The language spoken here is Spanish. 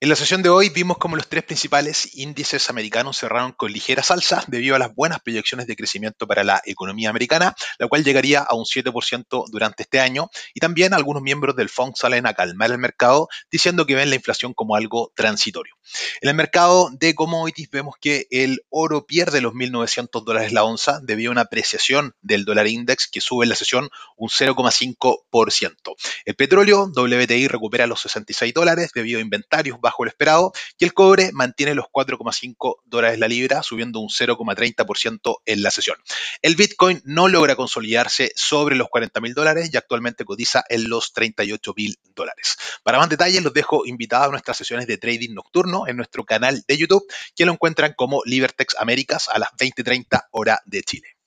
En la sesión de hoy vimos como los tres principales índices americanos cerraron con ligera salsa debido a las buenas proyecciones de crecimiento para la economía americana, la cual llegaría a un 7% durante este año, y también algunos miembros del FONC salen a calmar el mercado diciendo que ven la inflación como algo transitorio. En el mercado de commodities vemos que el oro pierde los 1.900 dólares la onza debido a una apreciación del dólar index que sube en la sesión un 0,5%. El petróleo WTI recupera los 66 dólares debido a inventarios bajo lo esperado y el cobre mantiene los 4,5 dólares la libra, subiendo un 0,30% en la sesión. El Bitcoin no logra consolidarse sobre los 40 mil dólares y actualmente cotiza en los 38 mil dólares. Para más detalles los dejo invitados a nuestras sesiones de trading nocturno en nuestro canal de YouTube, que lo encuentran como Libertex Américas a las 20.30 hora de Chile.